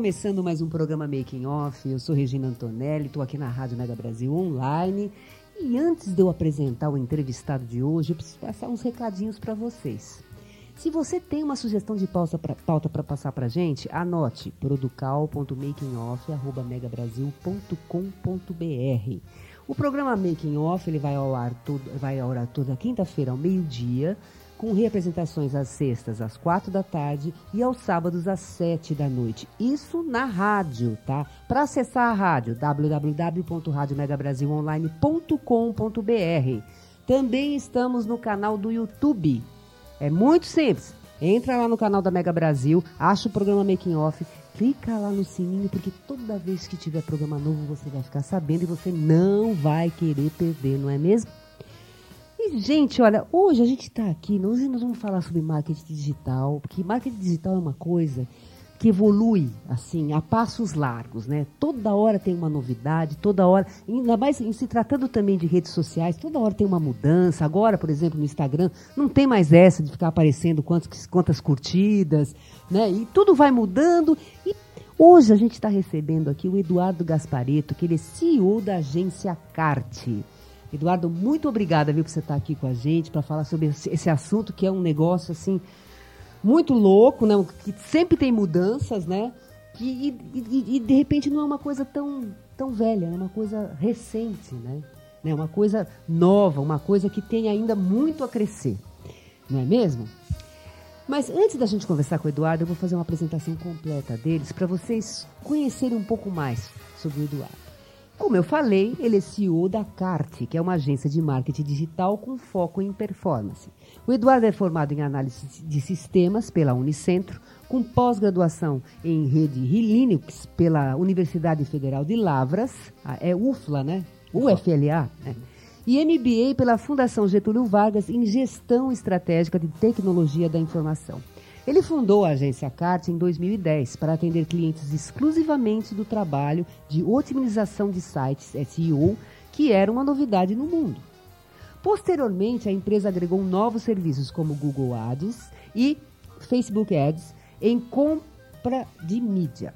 Começando mais um programa Making Off. Eu sou Regina Antonelli, estou aqui na Rádio Mega Brasil Online. E antes de eu apresentar o entrevistado de hoje, eu preciso passar uns recadinhos para vocês. Se você tem uma sugestão de pauta para passar para gente, anote producal.makingoff@megabrasil.com.br. O programa Making Off ele vai ao ar, todo, vai ao ar toda quinta-feira ao meio-dia com representações às sextas às quatro da tarde e aos sábados às sete da noite. Isso na rádio, tá? Para acessar a rádio, www.radiomegabrasilonline.com.br. Também estamos no canal do YouTube. É muito simples. Entra lá no canal da Mega Brasil, acha o programa Making Off, clica lá no sininho, porque toda vez que tiver programa novo você vai ficar sabendo e você não vai querer perder, não é mesmo? Gente, olha, hoje a gente está aqui, hoje nós vamos falar sobre marketing digital, porque marketing digital é uma coisa que evolui, assim, a passos largos, né? Toda hora tem uma novidade, toda hora, ainda mais em se tratando também de redes sociais, toda hora tem uma mudança. Agora, por exemplo, no Instagram, não tem mais essa de ficar aparecendo quantas, quantas curtidas, né? E tudo vai mudando. E hoje a gente está recebendo aqui o Eduardo Gaspareto, que ele é CEO da agência Carte. Eduardo, muito obrigada, viu, por você estar aqui com a gente para falar sobre esse assunto que é um negócio assim muito louco, né? Que sempre tem mudanças, né? E, e, e de repente não é uma coisa tão tão velha, é uma coisa recente, né? né? Uma coisa nova, uma coisa que tem ainda muito a crescer, não é mesmo? Mas antes da gente conversar com o Eduardo, eu vou fazer uma apresentação completa deles para vocês conhecerem um pouco mais sobre o Eduardo. Como eu falei, ele é CEO da CART, que é uma agência de marketing digital com foco em performance. O Eduardo é formado em análise de sistemas pela Unicentro, com pós-graduação em rede Linux pela Universidade Federal de Lavras, é UFLA, né? UFLA, né? E MBA pela Fundação Getúlio Vargas em Gestão Estratégica de Tecnologia da Informação. Ele fundou a agência CART em 2010 para atender clientes exclusivamente do trabalho de otimização de sites SEO, que era uma novidade no mundo. Posteriormente, a empresa agregou novos serviços como Google Ads e Facebook Ads em compra de mídia.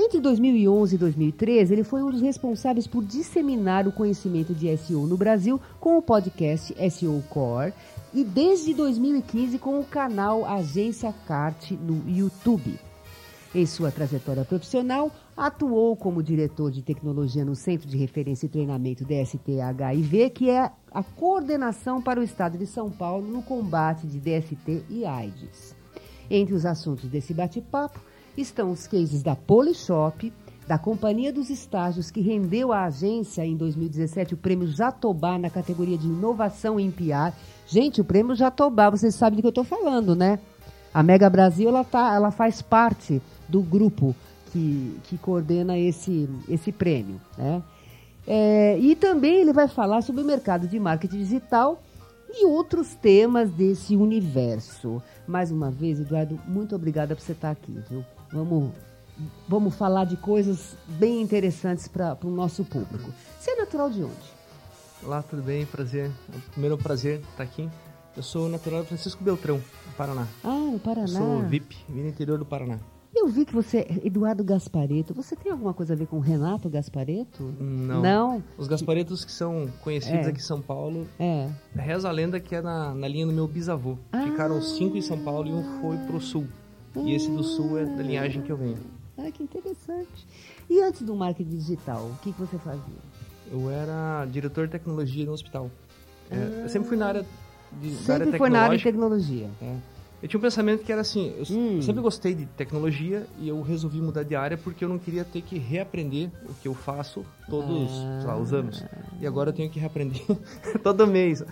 Entre 2011 e 2013, ele foi um dos responsáveis por disseminar o conhecimento de SEO no Brasil com o podcast SEO Core e desde 2015 com o canal Agência Cart no YouTube. Em sua trajetória profissional, atuou como diretor de tecnologia no Centro de Referência e Treinamento DST HIV, que é a coordenação para o Estado de São Paulo no combate de DST e AIDS. Entre os assuntos desse bate-papo estão os cases da Polishop, da Companhia dos Estágios, que rendeu à agência em 2017 o prêmio Jatobá na categoria de inovação em PR. Gente, o prêmio Jatobá, vocês sabem do que eu estou falando, né? A Mega Brasil ela, tá, ela faz parte do grupo que, que coordena esse, esse prêmio. Né? É, e também ele vai falar sobre o mercado de marketing digital e outros temas desse universo. Mais uma vez, Eduardo, muito obrigada por você estar aqui. Viu? Vamos vamos falar de coisas bem interessantes para o nosso público. Você é natural de onde? Olá, tudo bem? Prazer. Primeiro prazer estar aqui. Eu sou natural de Francisco Beltrão, no Paraná. Ah, no Paraná. Eu sou VIP, vim do interior do Paraná. Eu vi que você é Eduardo Gaspareto. Você tem alguma coisa a ver com Renato Gaspareto? Não. Não? Os Gasparetos que são conhecidos é. aqui em São Paulo, é. reza a lenda que é na, na linha do meu bisavô. Ah. Ficaram cinco em São Paulo e um foi pro sul. E esse do sul é da linhagem que eu venho. Ah, que interessante. E antes do marketing digital, o que, que você fazia? Eu era diretor de tecnologia no hospital. É, ah, eu sempre fui na área de Sempre área foi na área de tecnologia. É. Eu tinha um pensamento que era assim, eu hum. sempre gostei de tecnologia e eu resolvi mudar de área porque eu não queria ter que reaprender o que eu faço todos ah. lá, os anos. E agora eu tenho que reaprender todo mês.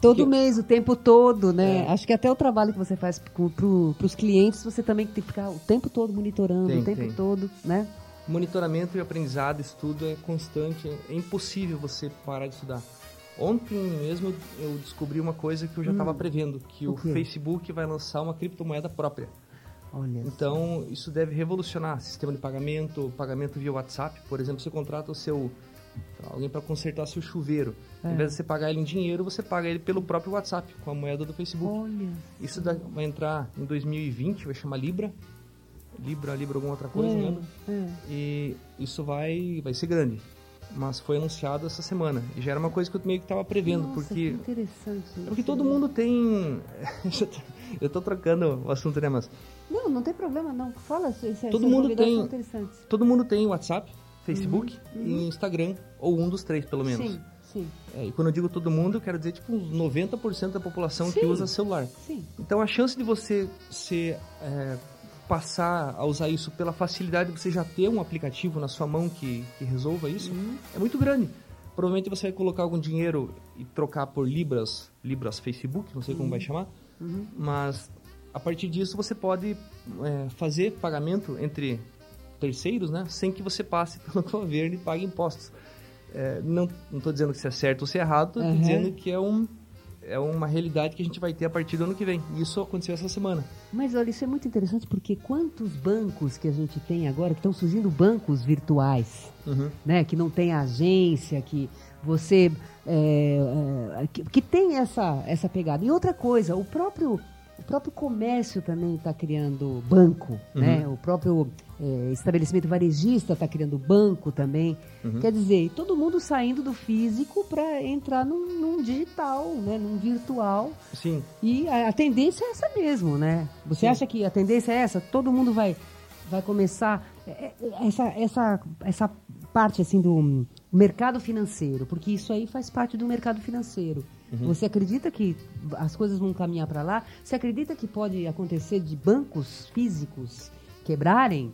Todo mês, o tempo todo, né? É. Acho que até o trabalho que você faz para pro, os clientes, você também tem que ficar o tempo todo monitorando, tem, o tempo tem. todo, né? Monitoramento e aprendizado, estudo é constante. É impossível você parar de estudar. Ontem mesmo eu descobri uma coisa que eu já estava hum. prevendo, que o, o Facebook vai lançar uma criptomoeda própria. Olha então, isso deve revolucionar sistema de pagamento, pagamento via WhatsApp. Por exemplo, você contrata o seu alguém para consertar seu chuveiro. É. Em vez de você pagar ele em dinheiro, você paga ele pelo próprio WhatsApp, com a moeda do Facebook. Olha. Isso vai entrar em 2020, vai chamar Libra. Libra, Libra, alguma outra coisa, é. É. E isso vai, vai ser grande mas foi anunciado essa semana. E já era uma coisa que eu meio que estava prevendo, Nossa, porque interessante. É porque todo mundo tem eu estou trocando o assunto, né, mas Não, não tem problema não. Fala, se, se todo mundo tem Todo mundo tem WhatsApp, Facebook uhum, uhum. e Instagram, ou um dos três pelo menos. Sim. Sim. É, e quando eu digo todo mundo, eu quero dizer tipo uns 90% da população Sim. que usa celular. Sim. Então a chance de você ser é, passar a usar isso pela facilidade de você já ter um aplicativo na sua mão que, que resolva isso, uhum. é muito grande. Provavelmente você vai colocar algum dinheiro e trocar por Libras, Libras Facebook, não sei uhum. como vai chamar, uhum. mas a partir disso você pode é, fazer pagamento entre terceiros, né, sem que você passe pelo governo e pague impostos. É, não estou dizendo que isso é certo ou se é errado, estou dizendo que é um é uma realidade que a gente vai ter a partir do ano que vem. E isso aconteceu essa semana. Mas olha, isso é muito interessante porque quantos bancos que a gente tem agora, que estão surgindo bancos virtuais, uhum. né? Que não tem agência, que você... É, é, que, que, tem essa, essa pegada. E outra coisa, o próprio o próprio comércio também está criando banco, uhum. né? O próprio é, estabelecimento varejista está criando banco também. Uhum. Quer dizer, todo mundo saindo do físico para entrar num, num, digital, né? Num virtual. Sim. E a, a tendência é essa mesmo, né? Você Sim. acha que a tendência é essa? Todo mundo vai, vai começar é, é, essa, essa, essa parte assim do mercado financeiro, porque isso aí faz parte do mercado financeiro. Uhum. Você acredita que as coisas vão caminhar para lá? Você acredita que pode acontecer de bancos físicos quebrarem?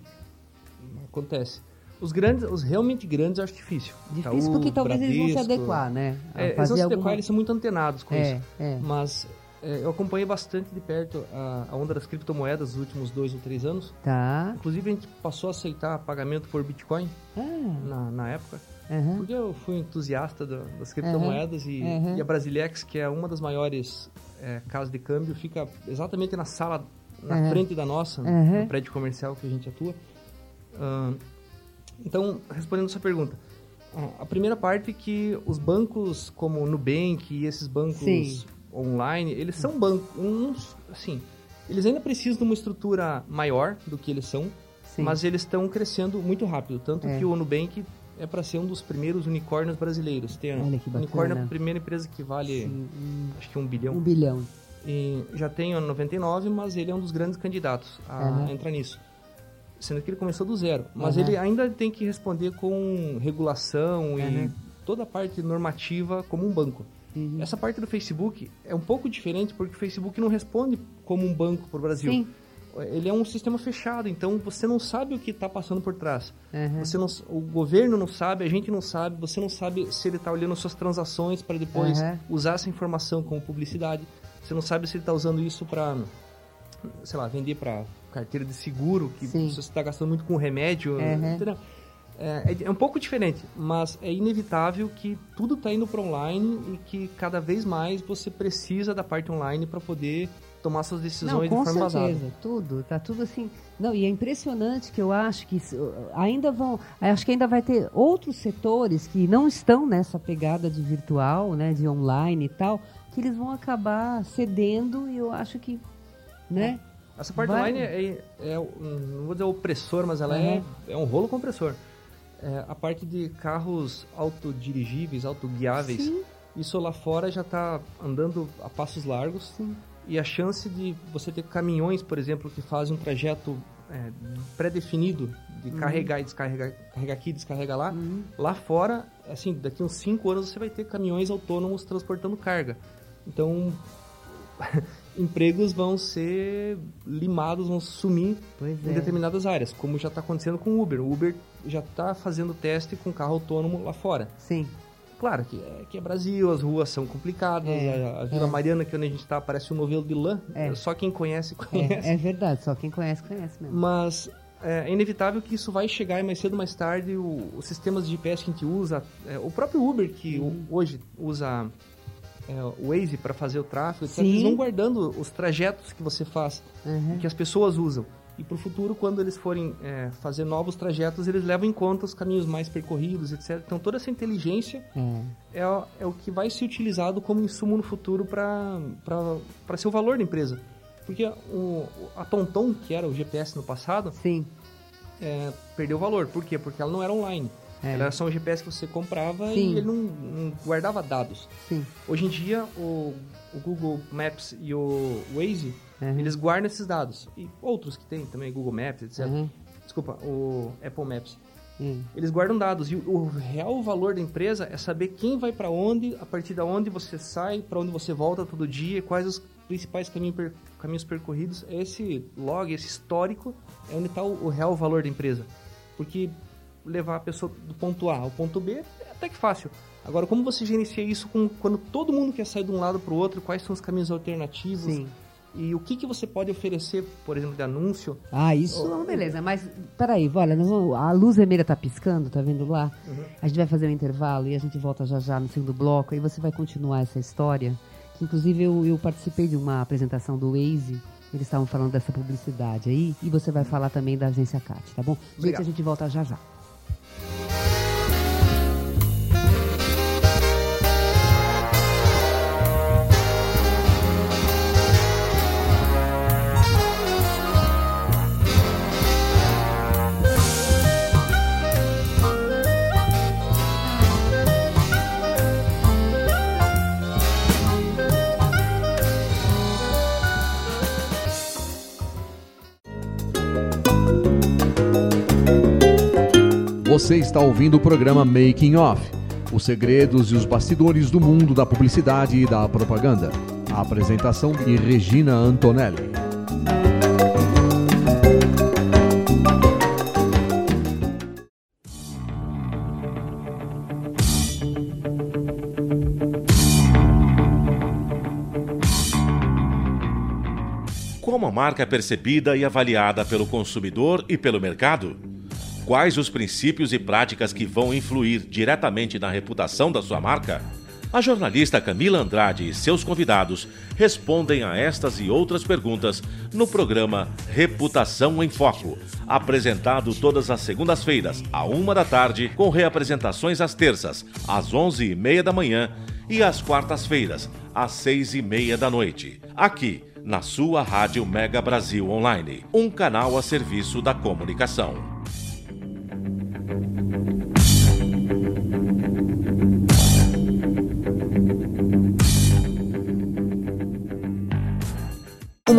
Acontece. Os grandes, os realmente grandes eu acho difícil. Difícil Itaú, porque talvez Bradesco, eles vão se adequar, né? É, eles vão se adequar, alguma... eles são muito antenados com é, isso. É. Mas é, eu acompanhei bastante de perto a, a, onda das criptomoedas nos últimos dois ou três anos. Tá. Inclusive a gente passou a aceitar pagamento por Bitcoin ah. na, na época. Uhum. Porque eu fui entusiasta do, das criptomoedas uhum. E, uhum. e, a Brasilex, que é uma das maiores é, casas de câmbio, fica exatamente na sala, na frente da nossa, no prédio comercial que a gente atua. Uh, então, respondendo sua pergunta, a primeira parte é que os bancos como Nubank e esses bancos Sim. Online, eles são bancos, uns, assim, eles ainda precisam de uma estrutura maior do que eles são, Sim. mas eles estão crescendo muito rápido, tanto é. que o Nubank é para ser um dos primeiros unicórnios brasileiros. Tem Olha que unicórnio é a primeira empresa que vale, Sim. acho que um bilhão. Um bilhão. E já tem o 99, mas ele é um dos grandes candidatos a uhum. entrar nisso. Sendo que ele começou do zero. Mas uhum. ele ainda tem que responder com regulação uhum. e toda a parte normativa como um banco. Uhum. Essa parte do Facebook é um pouco diferente porque o Facebook não responde como um banco para o Brasil. Sim ele é um sistema fechado, então você não sabe o que está passando por trás. Uhum. Você não, o governo não sabe, a gente não sabe, você não sabe se ele está olhando suas transações para depois uhum. usar essa informação como publicidade. Você não sabe se ele está usando isso para, sei lá, vender para carteira de seguro, que Sim. você está gastando muito com remédio, uhum. entendeu? É, é, um pouco diferente, mas é inevitável que tudo está indo para online e que cada vez mais você precisa da parte online para poder tomar suas decisões Não, de forma certeza, vazada. tudo, tá tudo assim. Não, e é impressionante que eu acho que ainda vão, acho que ainda vai ter outros setores que não estão nessa pegada de virtual, né, de online e tal, que eles vão acabar cedendo e eu acho que, né? Essa parte vai... online é, é, é, não vou dizer opressor, mas ela é, é um rolo compressor. É, a parte de carros autodirigíveis, autoguiáveis, Sim. isso lá fora já está andando a passos largos. Sim e a chance de você ter caminhões, por exemplo, que fazem um trajeto é, pré-definido de uhum. carregar e descarregar, carregar aqui, descarregar lá, uhum. lá fora, assim, daqui uns 5 anos você vai ter caminhões autônomos transportando carga. Então, empregos vão ser limados, vão sumir em é. determinadas áreas, como já está acontecendo com o Uber. O Uber já está fazendo teste com carro autônomo lá fora. Sim. Claro que é, que é Brasil, as ruas são complicadas, é, a, a, Vila é. Mariana, que é onde a gente está, parece um novelo de lã. É. Só quem conhece, conhece. É, verdade, só quem conhece, conhece mesmo. Mas é, inevitável que isso vai chegar e mais cedo ou mais tarde o, os sistemas de GPS que a gente usa, é, o próprio Uber que uhum. hoje usa é, o Waze para fazer o tráfego, etc, eles vão guardando os trajetos que você faz, uhum. que as pessoas usam. E para o futuro, quando eles forem é, fazer novos trajetos, eles levam em conta os caminhos mais percorridos, etc. Então toda essa inteligência uhum. é, é, o que vai ser utilizado como insumo no futuro para ser o valor da empresa. Porque o, a TomTom, que era o GPS no passado, Sim. É, perdeu valor. Por quê? Porque ela não era online. É. Era só um GPS que você comprava Sim. e ele não, não, guardava dados. Sim. Hoje em dia, o, o Google Maps e o Waze, uhum. eles guardam esses dados. E outros que tem também, Google Maps, etc. Uhum. Desculpa, o Apple Maps. Uhum. Eles guardam dados. E o, o, real valor da empresa é saber quem vai para onde, a partir de onde você sai, para onde você volta todo dia, quais os principais caminho per, caminhos percorridos, esse log, esse histórico, é onde está o, o, real valor da empresa. Porque levar a pessoa do ponto A ao ponto B é até que fácil. Agora, como você gerencia isso com, quando todo mundo quer sair de um lado para o outro? Quais são os caminhos alternativos? Sim. E o que, que você pode oferecer, por exemplo, de anúncio? Ah, isso, oh, beleza. Mas, peraí, olha, a luz vermelha tá piscando, tá vendo lá? Uhum. A gente vai fazer um intervalo e a gente volta já já no segundo bloco. Aí você vai continuar essa história Inclusive, eu, eu participei de uma apresentação do Waze. Eles estavam falando dessa publicidade aí. E você vai falar também da agência CAT, tá bom? Obrigado. Gente, a gente volta já já. Você está ouvindo o programa Making Off os segredos e os bastidores do mundo da publicidade e da propaganda. A apresentação de Regina Antonelli. Como a marca é percebida e avaliada pelo consumidor e pelo mercado? Quais os princípios e práticas que vão influir diretamente na reputação da sua marca? A jornalista Camila Andrade e seus convidados respondem a estas e outras perguntas no programa Reputação em Foco, apresentado todas as segundas-feiras, à uma da tarde, com reapresentações às terças, às onze e meia da manhã e às quartas-feiras, às seis e meia da noite, aqui na sua Rádio Mega Brasil Online, um canal a serviço da comunicação.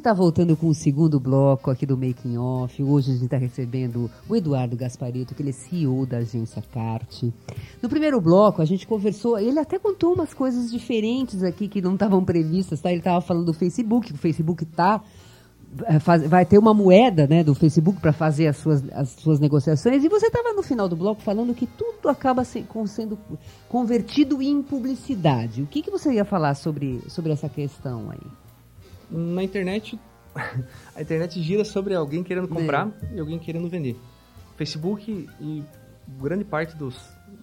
Está voltando com o segundo bloco aqui do Making Off. Hoje a gente está recebendo o Eduardo Gasparito, que ele é CEO da agência CART. No primeiro bloco a gente conversou, ele até contou umas coisas diferentes aqui que não estavam previstas, tá? Ele estava falando do Facebook, o Facebook tá eh, vai ter uma moeda né, do Facebook para fazer as suas, as suas negociações. E você estava no final do bloco falando que tudo acaba com, sendo convertido em publicidade. O que, que você ia falar sobre, sobre essa questão aí? Na internet, a internet gira sobre alguém querendo comprar e alguém querendo vender. Facebook e grande parte dos,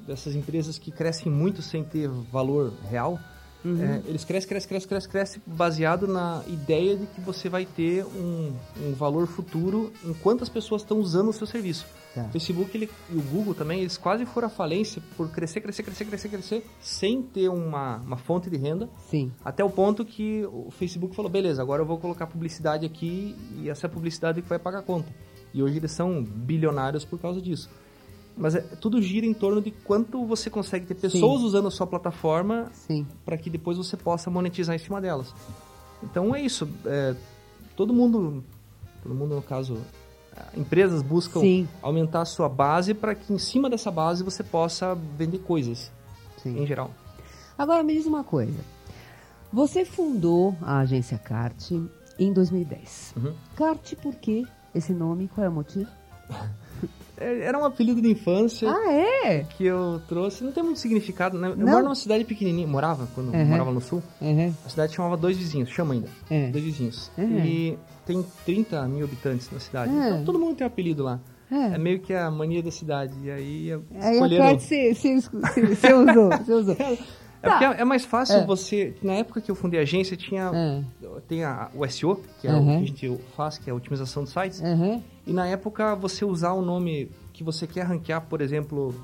dessas empresas que crescem muito sem ter valor real, Uhum. É, eles crescem, crescem, crescem, crescem, crescem, baseado na ideia de que você vai ter um, um valor futuro em quantas pessoas estão usando o seu serviço. Tá. O Facebook ele, e o Google também, eles quase foram à falência por crescer, crescer, crescer, crescer, crescer, sem ter uma, uma fonte de renda. Sim. Até o ponto que o Facebook falou, beleza, agora eu vou colocar publicidade aqui e essa é publicidade que vai pagar a conta. E hoje eles são bilionários por causa disso. Mas é, tudo gira em torno de quanto você consegue ter pessoas Sim. usando a sua plataforma para que depois você possa monetizar em cima delas. Então é isso. É, todo mundo, todo mundo no caso, é, empresas buscam Sim. aumentar a sua base para que em cima dessa base você possa vender coisas, Sim. em geral. Agora me diz uma coisa. Você fundou a agência CART em 2010. Uhum. CART por quê esse nome? Qual é o motivo? É, era um apelido de infância. Ah, é? Que eu trouxe. Não tem muito significado, né? Eu Não. moro numa cidade pequenininha. Morava, quando uhum. morava no sul. Uhum. A cidade chamava Dois Vizinhos. Chama ainda. Uhum. Dois Vizinhos. E tem 30 mil habitantes na cidade. Então todo mundo tem um apelido lá. É. é. meio que a mania da cidade. E aí escolheram... Aí a você, você, você usou, você usou. É porque é, é mais fácil é. você. Na época que eu fundei a agência, tinha é. tem a, o SEO, que é uhum. o que a gente faz, que é a otimização de sites. Uhum. E na época você usar o nome que você quer ranquear, por exemplo,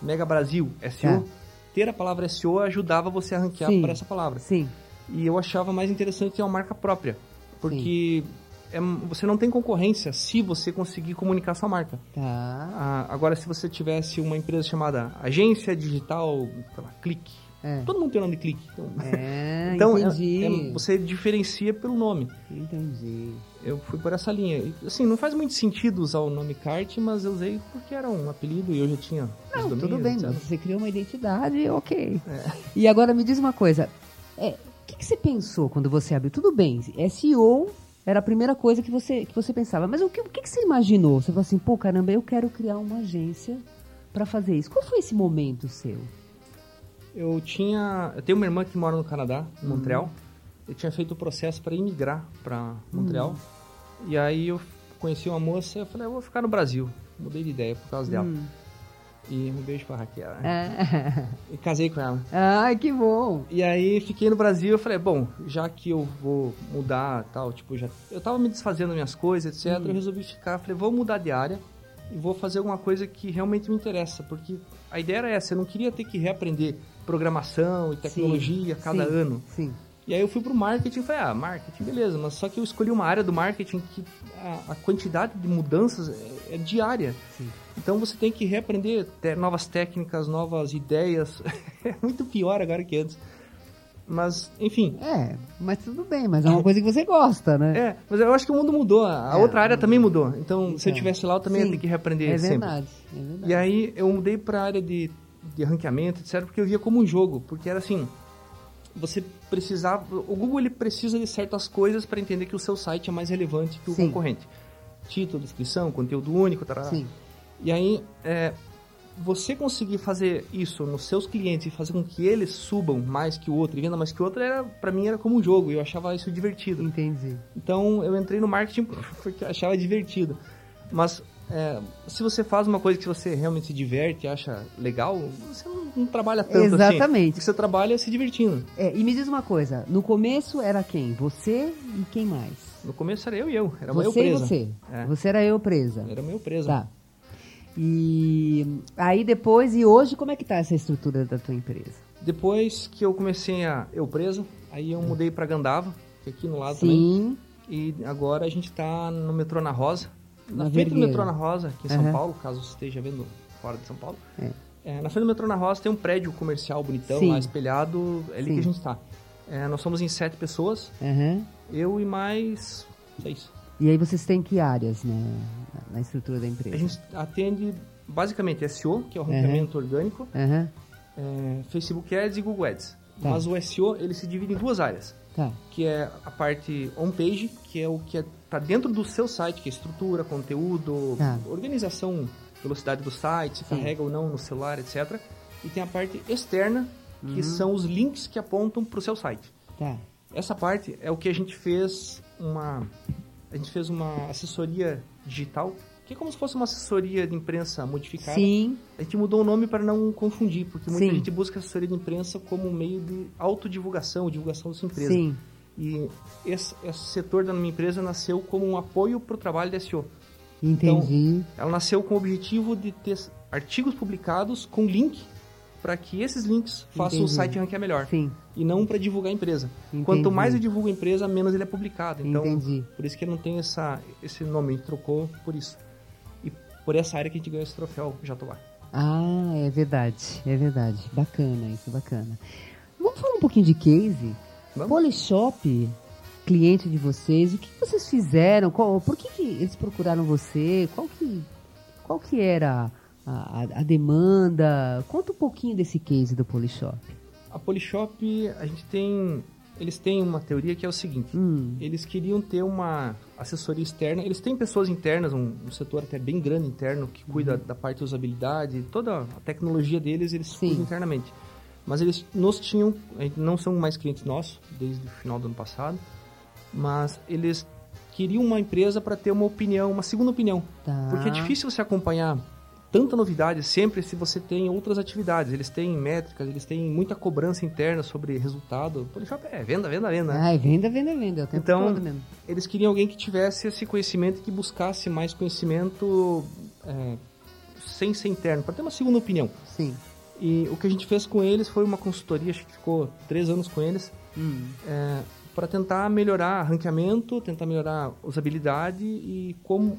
Mega Brasil, SEO, é. ter a palavra SEO ajudava você a ranquear Sim. para essa palavra. Sim. E eu achava mais interessante ter uma marca própria. Porque é, você não tem concorrência se você conseguir comunicar sua marca. Tá. Ah, agora, se você tivesse uma empresa chamada Agência Digital Clique, é. Todo mundo tem nome de clique. Então, é, então entendi. É, é, você diferencia pelo nome. Entendi. Eu fui por essa linha. Assim, não faz muito sentido usar o nome kart, mas eu usei porque era um apelido e eu já tinha. Não, tudo bem, mas você criou uma identidade, ok. É. E agora me diz uma coisa. É, o que, que, você pensou quando você abriu? Tudo bem, SEO era a primeira coisa que você, que você pensava. Mas o que, o que, que você imaginou? Você falou assim, pô, caramba, eu quero criar uma agência para fazer isso. Qual foi esse momento seu? Eu tinha. Eu tenho uma irmã que mora no Canadá, em uhum. Montreal. Eu tinha feito o processo para imigrar para Montreal. Uhum. E aí eu conheci uma moça eu falei, eu vou ficar no Brasil. Mudei de ideia por causa dela. Uhum. E um beijo pra Raquel. É. E casei com ela. Ai, que bom! E aí fiquei no Brasil, eu falei, bom, já que eu vou mudar tal, tipo, já. Eu tava me desfazendo minhas coisas, etc. Eu uhum. resolvi ficar, falei, vou mudar de área e vou fazer alguma coisa que realmente me interessa. Porque a ideia era essa, eu não queria ter que reaprender programação e tecnologia sim, cada sim, ano. Sim. E aí eu fui pro marketing e falei, ah, marketing, beleza, mas só que eu escolhi uma área do marketing que a, a quantidade de mudanças é, é diária. Sim. Então você tem que reaprender novas técnicas, novas ideias. é muito pior agora que antes. Mas, enfim. É, mas tudo bem, mas é uma coisa que você gosta, né? É, mas eu acho que o mundo mudou, a é, outra área também mudou. Então, então, se eu estivesse lá, eu também sim, ia ter que reaprender é sempre. Verdade, é verdade. E aí eu mudei para a área de de ranqueamento, etc, porque eu via como um jogo, porque era assim, você precisava, o Google ele precisa de certas coisas para entender que o seu site é mais relevante que o Sim. concorrente. Título, descrição, conteúdo único, tarará. Sim. E aí, é, você conseguir fazer isso nos seus clientes e fazer com que eles subam mais que o outro e vendam mais que o outro, era, para mim era como um jogo eu achava isso divertido. Entendi. Então eu entrei no marketing porque eu achava divertido. Mas é, se você faz uma coisa que você realmente se diverte, acha legal, você não, não trabalha tanto assim. Exatamente. Assim, você trabalha se divertindo. É, e me diz uma coisa, no começo era quem? Você e quem mais? No começo era eu e eu, era você eu presa. E você? É. Você era eu presa? Era meu presa. Tá. E aí depois, e hoje, como é que tá essa estrutura da tua empresa? Depois que eu comecei a eu presa, aí eu mudei para Gandava, que é aqui no lado Sim. também. E agora a gente está no metrô na Rosa, na, frente do metrô na Rosa, aqui em uhum. São Paulo, caso você esteja vendo fora de São Paulo. É. É, na frente do metrô na Rosa tem um prédio comercial bonitão Sim. lá espelhado, é ali Sim. que a gente está. É, nós somos em sete pessoas, uhum. eu e mais seis. E aí vocês têm que áreas né, na estrutura da empresa? A gente atende basicamente SEO, que é o ranqueamento uhum. orgânico, é, Facebook Ads e Google Ads. Tá. Mas o SEO ele se divide em duas áreas. Tá. Que é a parte homepage, que é o que está é, dentro do seu site, que é estrutura, conteúdo, tá. organização, velocidade do site, se Sim. carrega ou não no celular, etc. E tem a parte externa, que uhum. são os links que apontam para o seu site. Tá. Essa parte é o que a gente fez uma a gente fez uma assessoria digital, que é como se fosse uma assessoria de imprensa modificada. Sim. A gente mudou o nome para não confundir, porque muita Sim. gente busca assessoria de imprensa como um meio de autodivulgação, divulgação da sua empresa. Sim. E esse, esse setor da minha empresa nasceu como um apoio para o trabalho da SEO. Entendi. Ela nasceu com o objetivo de ter artigos publicados com link para que esses links façam o Entendi. site ranquear melhor. Sim. E não para divulgar a empresa. Entendi. Quanto mais eu divulgo a empresa, menos ele é publicado. Então, Entendi. por isso que ele não tem essa, esse nome, a gente trocou por isso. E por essa área que a gente ganhou esse troféu Jatobá. Ah, é verdade. É verdade. Bacana, isso bacana. Vamos falar um pouquinho de case? Vamos. Polishop, cliente de vocês, o que vocês fizeram? Qual- por que, que eles procuraram você? Qual que, qual que era a, a- demanda? Conta um pouquinho desse case do Polishop. A Polishop, a gente tem... Eles têm uma teoria que é o seguinte. Hum, Eles queriam ter uma assessoria externa. Eles têm pessoas internas, um, um setor até bem grande interno, que cuida da parte de usabilidade, toda a tecnologia deles, eles. Sim. cuidam internamente. Mas eles nos tinham, não são mais clientes nossos, desde o final do ano passado, mas eles queriam uma empresa para ter uma opinião, uma segunda opinião. tá. Porque é difícil você acompanhar tanta novidade sempre se você tem outras atividades. Eles têm métricas, eles têm muita cobrança interna sobre resultado. Polishop é venda, venda, venda. né? Ai, venda, venda, venda. É Então, eles queriam alguém que tivesse esse conhecimento e que buscasse mais conhecimento é, sem ser interno, para ter uma segunda opinião. Sim. E o que a gente fez com eles foi uma consultoria, acho que ficou três anos com eles, Hum. para tentar melhorar ranqueamento, tentar melhorar usabilidade e como,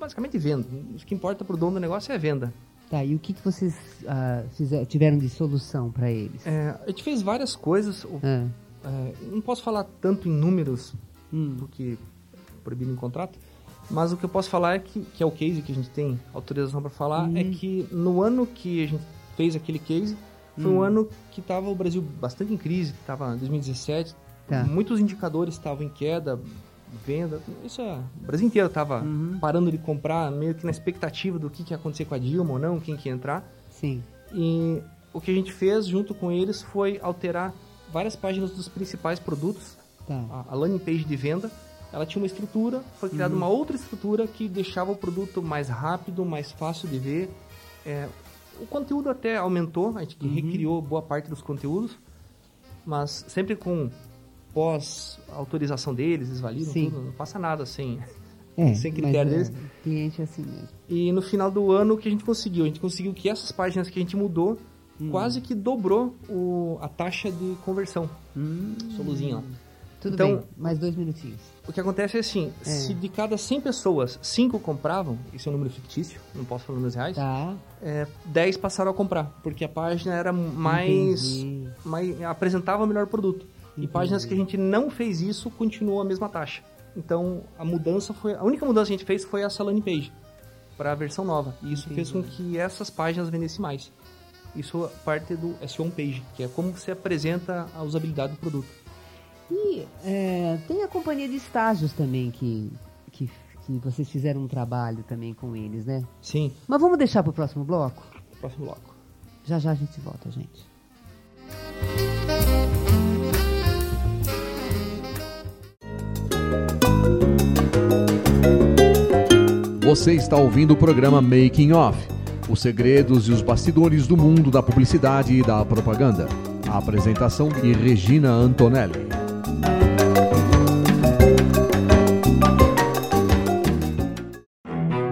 basicamente venda. O que importa para o dono do negócio é a venda. Tá, e o que, que vocês ah, fizer- tiveram de solução para eles? É, a gente fez várias coisas, Ah, é, não posso falar tanto em números, hum, porque é proibido em contrato. Mas o que eu posso falar é que, que é o case que a gente tem autorização para falar, é que no ano que a gente fez aquele case, foi um ano que estava o Brasil bastante em crise, estava em 2017, Tá. muitos indicadores estavam em queda, venda, isso é, o Brasil inteiro estava parando de comprar, meio que na expectativa do que, que ia acontecer com a Dilma ou não, quem que ia entrar. sim. E o que a gente fez junto com eles foi alterar várias páginas dos principais produtos, Tá. a, a landing page de venda, ela tinha uma estrutura, foi criada uma outra estrutura que deixava o produto mais rápido, mais fácil de ver. É, o conteúdo até aumentou, a gente recriou boa parte dos conteúdos, mas sempre com pós-autorização deles, eles validam Sim. tudo, não passa nada sem, É, sem critério é, deles. cliente é assim mesmo. E no final do ano, o que a gente conseguiu? A gente conseguiu que essas páginas que a gente mudou, Hum. quase que dobrou o, a taxa de conversão. Soluzinho lá. Tudo Então- bem, mais dois minutinhos. O que acontece é assim, se de cada 100 pessoas, 5 compravam, isso é um número fictício, não posso falar números reais, Tá. é, 10 passaram a comprar, porque a página era mais, Entendi. mais apresentava o melhor produto. E páginas que a gente não fez isso, continuou a mesma taxa. Então, a mudança foi, a única mudança que a gente fez foi essa landing page para a versão nova. E isso fez com que essas páginas vendessem mais. Isso é parte do SEO page, que é como você apresenta a usabilidade do produto. E é, tem a companhia de estágios também que, que, que vocês fizeram um trabalho também com eles, né? Sim, Mas vamos deixar para o próximo bloco? próximo bloco. Já já a gente volta, gente. Você está ouvindo o programa Making Off, os segredos e os bastidores do mundo da publicidade e da propaganda. A apresentação de Regina Antonelli.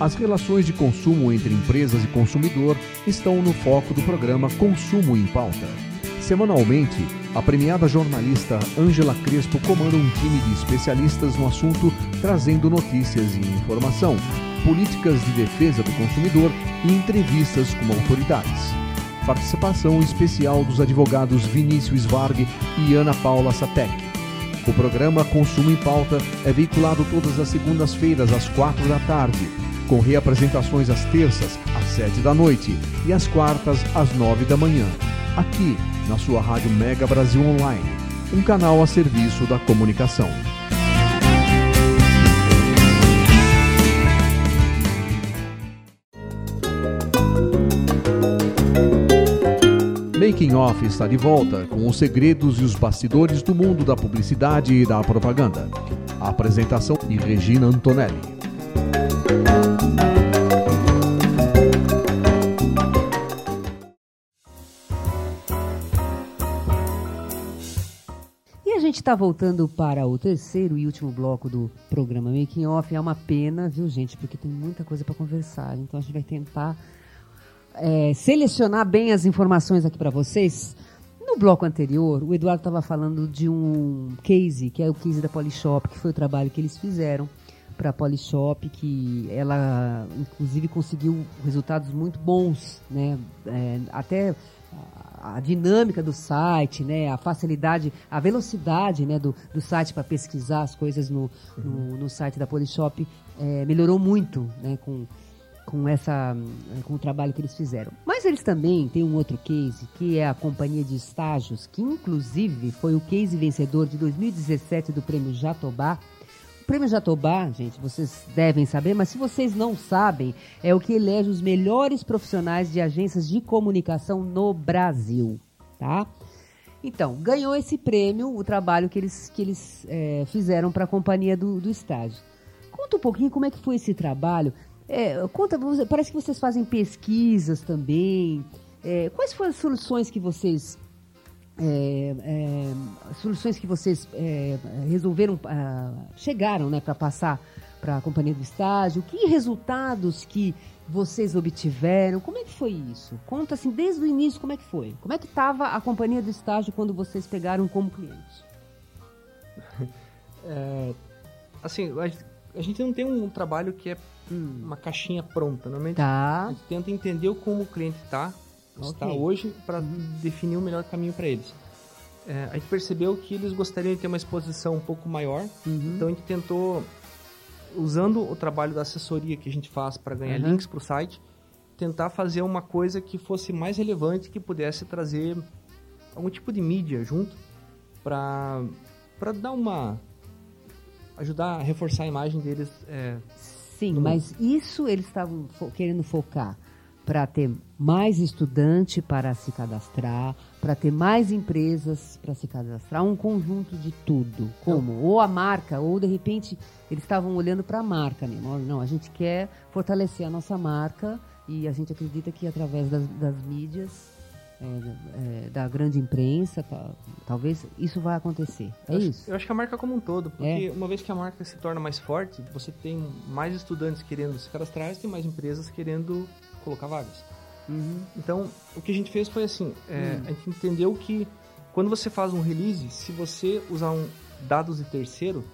As relações de consumo entre empresas e consumidor estão no foco do programa Consumo em Pauta. Semanalmente, a premiada jornalista Ângela Crespo comanda um time de especialistas no assunto, trazendo notícias e informação, políticas de defesa do consumidor e entrevistas com autoridades. Participação especial dos advogados Vinícius Varg e Ana Paula Satek. O programa Consumo em Pauta é veiculado todas as segundas-feiras às quatro da tarde, com reapresentações às terças às sete da noite e às quartas às nove da manhã, aqui na sua rádio Mega Brasil Online, um canal a serviço da comunicação. Making Off está de volta com os segredos e os bastidores do mundo da publicidade e da propaganda. A apresentação de Regina Antonelli. Está voltando para o terceiro e último bloco do programa Making Off. É uma pena, viu, gente, porque tem muita coisa para conversar. Então a gente vai tentar é, selecionar bem as informações aqui para vocês. No bloco anterior, o Eduardo estava falando de um case, que é o case da Polishop, que foi o trabalho que eles fizeram para a Polishop, que ela, inclusive, conseguiu resultados muito bons, né? É, até a dinâmica do site, né, a facilidade, a velocidade né, do, do site para pesquisar as coisas no, no, no, site da Polishop é, melhorou muito né, com, com essa com o trabalho que eles fizeram. Mas eles também têm um outro case, que é a companhia de estágios, que inclusive foi o case vencedor de 2017 do prêmio Jatobá. Prêmio Jatobá, gente, vocês devem saber, mas se vocês não sabem, é o que elege os melhores profissionais de agências de comunicação no Brasil, tá? Então, ganhou esse prêmio o trabalho que eles, que eles é, fizeram para a companhia do, do estágio. Conta um pouquinho como é que foi esse trabalho. É, conta, parece que vocês fazem pesquisas também. É, quais foram as soluções que vocês é, é, soluções que vocês é, resolveram ah, chegaram, né, para passar para a companhia do estágio? Que resultados que vocês obtiveram? Como é que foi isso? Conta assim desde o início como é que foi. Como é que estava a companhia do estágio quando vocês pegaram como cliente? É, assim, a gente não tem um trabalho que é hum. uma caixinha pronta. Normalmente tá. a gente tenta entender como o cliente está está okay. hoje para definir o melhor caminho para eles. É, a gente percebeu que eles gostariam de ter uma exposição um pouco maior, uhum. então a gente tentou, usando o trabalho da assessoria que a gente faz para ganhar uhum. links para o site, tentar fazer uma coisa que fosse mais relevante, que pudesse trazer algum tipo de mídia junto para dar uma ajudar a reforçar a imagem deles. É, Sim, mas isso eles estavam querendo focar para ter mais estudante para se cadastrar, para ter mais empresas para se cadastrar, um conjunto de tudo. Como? Ou a marca, ou de repente eles estavam olhando para a marca mesmo. Não, a gente quer fortalecer a nossa marca e a gente acredita que através das, das mídias é, é, da grande imprensa, tá, talvez isso vai acontecer. É eu isso? Acho, eu acho que a marca como um todo, porque é. uma vez que a marca se torna mais forte, você tem mais estudantes querendo se cadastrar e tem mais empresas querendo colocar vagas. Uhum. Então, o que a gente fez foi assim, é, uhum. a gente entendeu que quando você faz um release, se você usar um, dados de terceiro,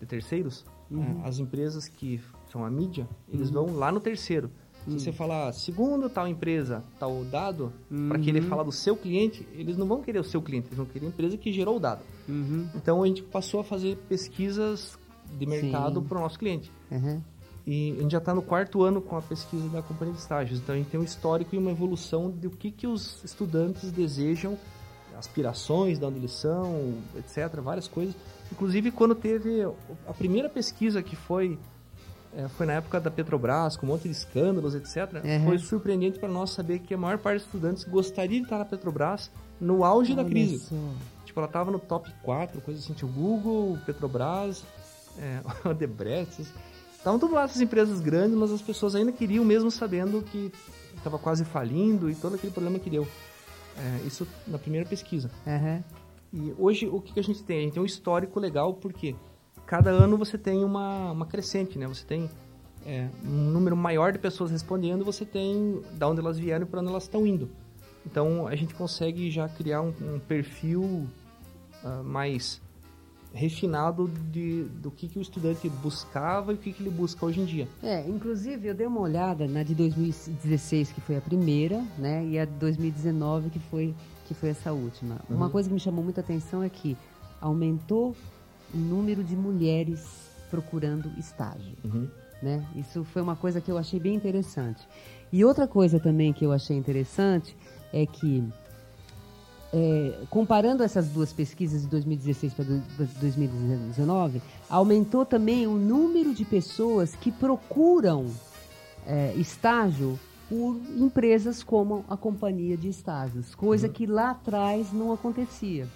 de terceiros, uhum. É, as empresas que são a mídia, eles uhum. vão lá no terceiro. Se você falar segundo tal empresa, tal dado, uhum. para que ele fala do seu cliente, eles não vão querer o seu cliente, eles vão querer a empresa que gerou o dado. Uhum. Então a gente passou a fazer pesquisas de mercado para o nosso cliente. Uhum. E a gente já está no quarto ano com a pesquisa da companhia de estágios. Então a gente tem um histórico e uma evolução do que, que os estudantes desejam, aspirações, eles são, etc. Várias coisas. Inclusive quando teve a primeira pesquisa que foi é, foi na época da Petrobras, com um monte de escândalos, etc. Uhum. Foi surpreendente para nós saber que a maior parte dos estudantes gostaria de estar na Petrobras no auge Olha da crise. Isso. Tipo, ela estava no top 4, coisa assim, tinha o Google, Petrobras, é, o Debrecht. Estavam tudo lá essas empresas grandes, mas as pessoas ainda queriam, mesmo sabendo que estava quase falindo e todo aquele problema que deu. É, isso na primeira pesquisa. Uhum. E hoje, o que, que a gente tem? A gente tem um histórico legal, porque cada ano você tem uma, uma crescente, né? Você tem é, um número maior de pessoas respondendo, você tem da onde elas vieram e para onde elas estão indo. Então a gente consegue já criar um, um perfil uh, mais refinado de, do que, que o estudante buscava e o que, que ele busca hoje em dia. É, inclusive eu dei uma olhada na de 2016, que foi a primeira, né? E a de 2019, que foi, que foi essa última. Uhum. Uma coisa que me chamou muita atenção é que aumentou o número de mulheres procurando estágio. Uhum. Né? Isso foi uma coisa que eu achei bem interessante. E outra coisa também que eu achei interessante é que, é, comparando essas duas pesquisas de 2016 para 2019, aumentou também o número de pessoas que procuram é, estágio por empresas como a companhia de estágios, coisa uhum. que lá atrás não acontecia.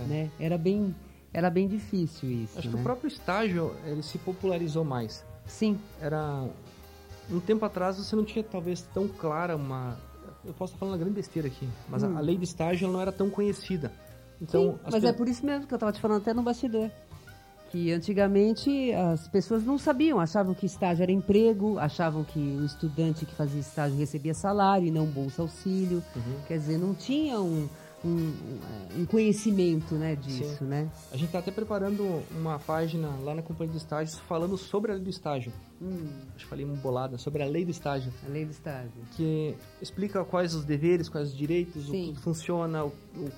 É. Né? Era, bem, era bem difícil isso. Acho né? que o né? próprio estágio ele se popularizou mais. Sim. Era um tempo atrás você não tinha talvez tão clara uma eu posso estar falando uma grande besteira aqui, mas hum. a, a, lei de estágio não era tão conhecida. Então, Sim, mas é por isso mesmo que eu estava te falando até no bastidor. Que antigamente as pessoas não sabiam, achavam que estágio era emprego, achavam que o estudante que fazia estágio recebia salário e não bolsa auxílio. Uhum. Quer dizer, não tinha um, um, um conhecimento né, disso, Sim. né? A gente está até preparando uma página lá na companhia de estágios falando sobre a lei do estágio. Hum. Acho que falei uma bolada, sobre a lei do estágio. A lei do estágio. Que explica quais os deveres, quais os direitos, Sim. o que funciona, o, o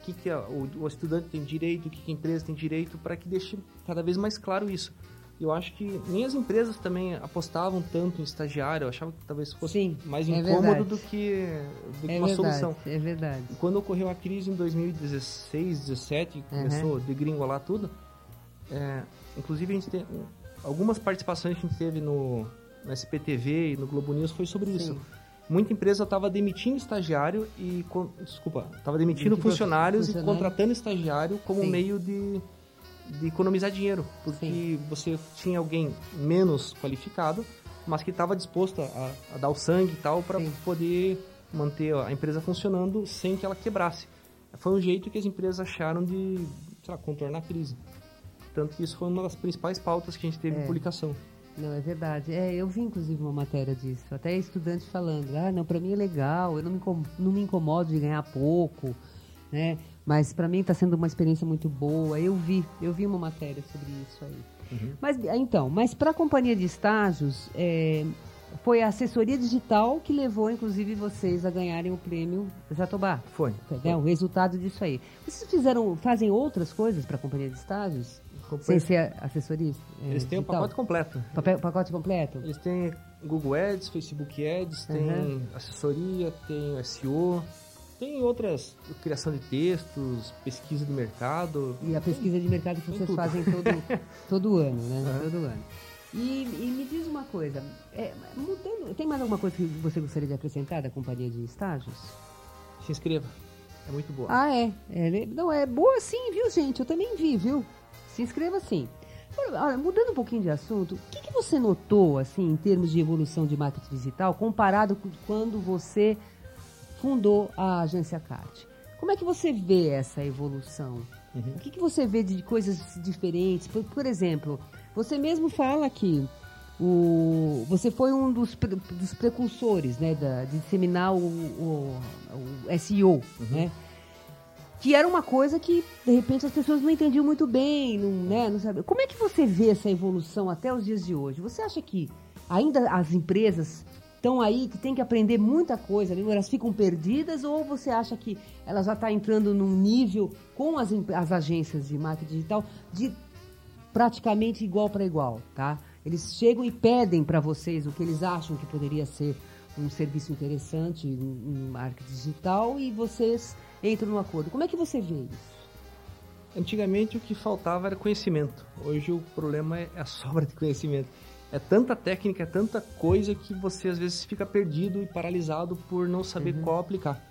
que, que a, o, o, estudante tem direito, o que, que a empresa tem direito, para que deixe cada vez mais claro isso eu acho que nem as empresas também apostavam tanto em estagiário, eu achava que talvez fosse Sim, mais é incômodo do que, do que é uma verdade, solução. É verdade. quando ocorreu a crise em 2016, 2017, uhum. começou a degringolar tudo, é, inclusive a gente tem algumas participações que a gente teve no, no SPTV e no Globo News foi sobre Sim. isso. Muita empresa estava demitindo estagiário e desculpa, estava demitindo funcionários funcionário. e contratando estagiário como Sim. meio de de economizar dinheiro, porque Sim. você tinha alguém menos qualificado, mas que estava disposto a, a, dar o sangue e tal para poder manter a empresa funcionando sem que ela quebrasse. Foi um jeito que as empresas acharam de lá, contornar a crise. Tanto que isso foi uma das principais pautas que a gente teve é. em publicação. Não, é verdade. É, eu vi inclusive uma matéria disso. Até estudante falando, ah, não, para mim é legal, eu não me, não me incomodo de ganhar pouco, né? Mas para mim está sendo uma experiência muito boa. Eu vi, eu vi uma matéria sobre isso aí. Uhum. Mas então, mas para a companhia de estágios, é, foi a assessoria digital que levou, inclusive, vocês a ganharem o prêmio Jatobá. Foi. foi. O resultado disso aí. Vocês fizeram, fazem outras coisas para a companhia de estágios? Sem ser assessoria? É, Eles têm o pacote completo. Papel, pacote completo? Eles têm Google Ads, Facebook Ads, uhum. tem assessoria, tem SEO, tem outras, criação de textos, pesquisa de mercado. E a pesquisa de mercado que vocês fazem todo, todo ano, né? Todo ano. E, e, me diz uma coisa, é, mudando, tem mais alguma coisa que você gostaria de acrescentar da companhia de estágios? Se inscreva, é muito boa. Ah, é? é não, é boa sim, viu, gente? Eu também vi, viu? Se inscreva sim. Olha, mudando um pouquinho de assunto, o que, que você notou, assim, em termos de evolução de marketing digital, comparado com quando você fundou a agência CAT. Como é que você vê essa evolução? Uhum. O que, que você vê de coisas diferentes? Por, por exemplo, você mesmo fala que o, você foi um dos, pre, dos precursores né, da, de disseminar o, o, o SEO, uhum. né? que era uma coisa que de repente as pessoas não entendiam muito bem, não, né, não sabe. Como é que você vê essa evolução até os dias de hoje? Você acha que ainda as empresas estão aí, que tem que aprender muita coisa, né? elas ficam perdidas ou você acha que ela já está entrando num nível com as, as agências de marketing digital de praticamente igual para igual, tá? Eles chegam e pedem para vocês o que eles acham que poderia ser um serviço interessante em marketing digital e vocês entram no acordo. Como é que você vê isso? Antigamente o que faltava era conhecimento. Hoje o problema é a sobra de conhecimento é tanta técnica, é tanta coisa que você às vezes fica perdido e paralisado por não saber uhum. qual aplicar.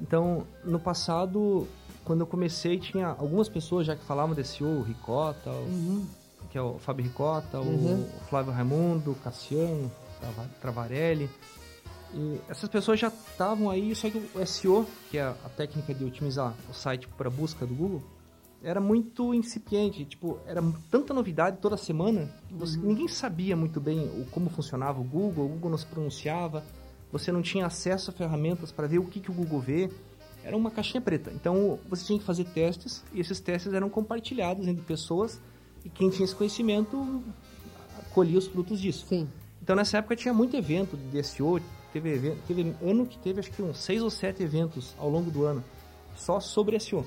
Então, no passado, quando eu comecei, tinha algumas pessoas já que falavam desse o Ricota, uhum. que é o Fábio Ricota, uhum. o Flávio Raimundo, o Cassiano, Travarelli. E essas pessoas já estavam aí, só que o SEO, que é a técnica de otimizar o site para busca do Google, era muito incipiente, tipo, era tanta novidade toda semana, você, uhum. ninguém sabia muito bem o, como funcionava o Google, o Google não se pronunciava, você não tinha acesso a ferramentas para ver o que, que o Google vê, era uma caixinha preta. Então você tinha que fazer testes e esses testes eram compartilhados entre pessoas e quem tinha esse conhecimento colhia os frutos disso. Sim. Então nessa época tinha muito evento de SEO, teve, evento, teve ano que teve acho que uns seis ou sete eventos ao longo do ano só sobre SEO.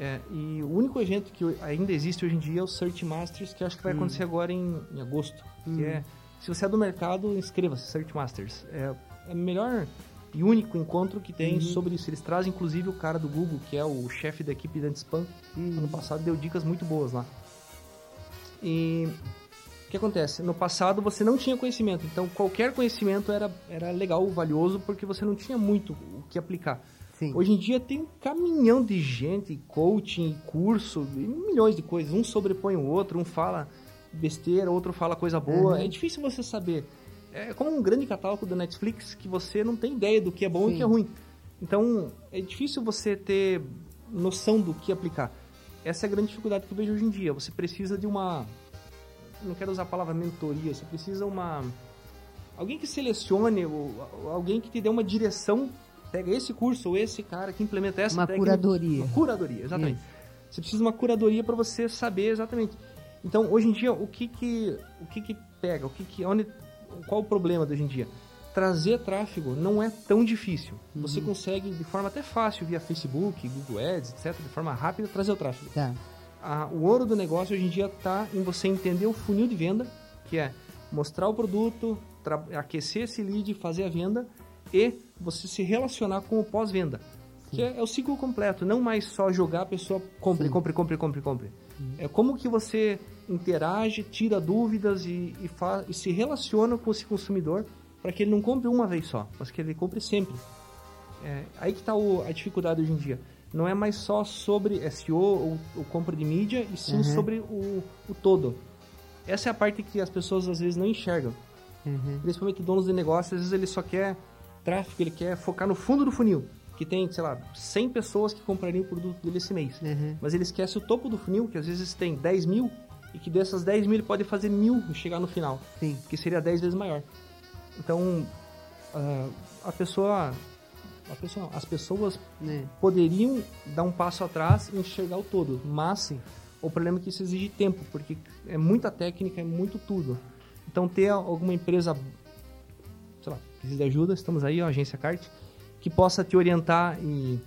É, e o único evento que ainda existe hoje em dia é o Search Masters, que acho que vai hum. acontecer agora em, em agosto. Hum. Que é, se você é do mercado, inscreva-se, Search Masters. É, é o melhor e único encontro que tem uhum. sobre isso. Eles trazem, inclusive, o cara do Google, que é o chefe da equipe da Antispam. Uhum. Ano passado deu dicas muito boas lá. E o que acontece? No passado você não tinha conhecimento, então qualquer conhecimento era, era legal, valioso, porque você não tinha muito o que aplicar. Sim. Hoje em dia tem um caminhão de gente, coaching, curso, milhões de coisas. Um sobrepõe o outro, um fala besteira, outro fala coisa boa. Uhum. É difícil você saber. É como um grande catálogo da Netflix que você não tem ideia do que é bom Sim. e o que é ruim. Então é difícil você ter noção do que aplicar. Essa é a grande dificuldade que eu vejo hoje em dia. Você precisa de uma. Não quero usar a palavra mentoria, você precisa uma. Alguém que selecione, alguém que te dê uma direção pega esse curso ou esse cara que implementa essa uma curadoria. Uma curadoria, exatamente. Isso. Você precisa de uma curadoria para você saber exatamente. Então, hoje em dia, o que que o que que pega, o que que onde qual o problema de hoje em dia? Trazer tráfego não é tão difícil. Uhum. Você consegue de forma até fácil via Facebook, Google Ads, etc, de forma rápida trazer o tráfego. Tá. O ouro do negócio hoje em dia está em você entender o funil de venda, que é mostrar o produto, aquecer esse lead, fazer a venda e você se relacionar com o pós-venda. Que é, é, o ciclo completo, não mais só jogar a pessoa compre, Sim. compre, compre, compre, compre. Uhum. É como que você interage, tira dúvidas e, e, faz, e se relaciona com esse consumidor para que ele não compre uma vez só, mas que ele compre sempre. É, aí que está a dificuldade hoje em dia. Não é mais só sobre SEO ou, ou compra de mídia, e sim uhum. sobre o, o todo. Essa é a parte que as pessoas às vezes não enxergam. Uhum. Principalmente donos de negócio, às vezes ele só quer tráfego, ele quer focar no fundo do funil, que tem, sei lá, 100 pessoas que comprariam o produto dele esse mês. Uhum. Mas ele esquece o topo do funil, que às vezes tem 10 mil, e que dessas 10 mil ele pode fazer mil e chegar no final, Sim. que seria 10 vezes maior. Então, uh, a pessoa as pessoas é. poderiam dar um passo atrás e enxergar o todo, mas Sim. o problema é que isso exige tempo, porque é muita técnica, é muito tudo. Então ter alguma empresa precisa de ajuda, estamos aí, ó, agência CART, que possa te orientar e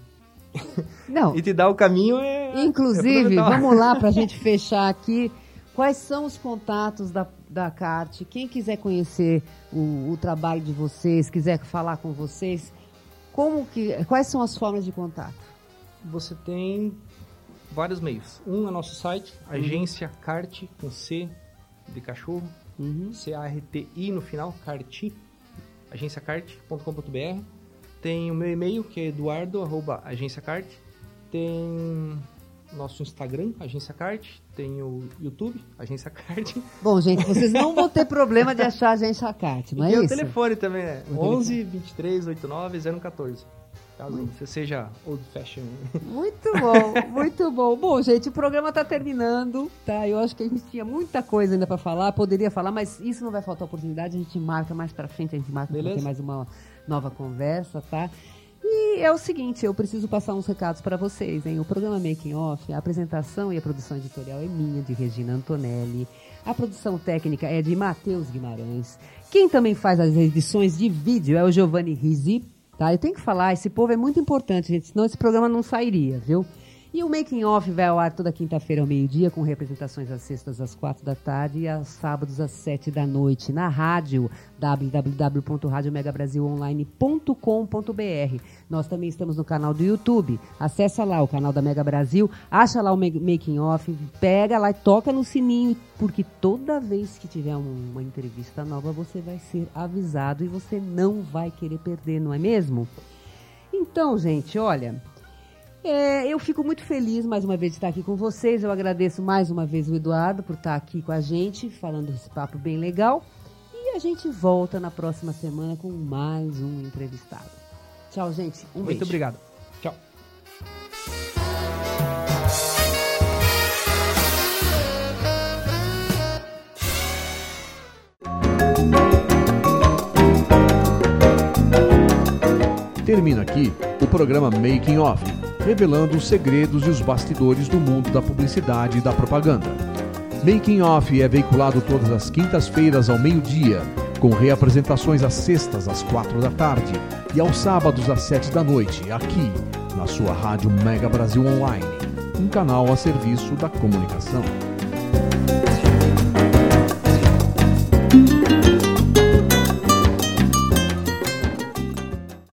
Não. e te dar o caminho é. é Inclusive, é vamos lá para a gente fechar aqui. Quais são os contatos da, da CART? Quem quiser conhecer o, o, trabalho de vocês, quiser falar com vocês, como que, quais são as formas de contato? Você tem vários meios. Um é nosso site, uhum. agência CART, com C de cachorro, uhum. C-A-R-T-I no final, CART agenciacart.com.br. Tem o meu e-mail, que é eduardo.agenciacart. Tem nosso Instagram, Agência Cart, tem o YouTube, Agência Cart. Bom, gente, vocês não vão ter problema de achar a Agência Cart, não é isso? E o telefone também, né? 11 23 89 014 caso você seja old fashion. Muito bom, muito bom. Bom, gente, o programa está terminando, tá? Eu acho que a gente tinha muita coisa ainda para falar, poderia falar, mas isso não vai faltar oportunidade, a gente marca mais para frente, a gente marca para ter mais uma nova conversa, tá? E é o seguinte, eu preciso passar uns recados para vocês, hein? O programa Making Off, a apresentação e a produção editorial é minha, de Regina Antonelli. A produção técnica é de Matheus Guimarães. Quem também faz as edições de vídeo é o Giovanni Rizzi, Tá? Eu tenho que falar, esse povo é muito importante, gente, senão esse programa não sairia, viu? E o Making Off vai ao ar toda quinta-feira ao meio-dia, com representações às sextas às quatro da tarde e aos sábados às sete da noite, na rádio www.radiomegabrasilonline.com.br. Nós também estamos no canal do YouTube. Acessa lá o canal da Mega Brasil, acha lá o Making Off, pega lá e toca no sininho, porque toda vez que tiver uma entrevista nova, você vai ser avisado e você não vai querer perder, não é mesmo? Então, gente, olha, é, eu fico muito feliz mais uma vez de estar aqui com vocês. Eu agradeço mais uma vez o Eduardo por estar aqui com a gente, falando esse papo bem legal. E a gente volta na próxima semana com mais um entrevistado. Tchau, gente. Um muito beijo. obrigado. Tchau. Termina aqui o programa Making Off, revelando os segredos e os bastidores do mundo da publicidade e da propaganda. Making Off é veiculado todas as quintas-feiras ao meio-dia, com reapresentações às sextas às quatro da tarde e aos sábados às sete da noite, aqui na sua rádio Mega Brasil Online. um canal a serviço da comunicação.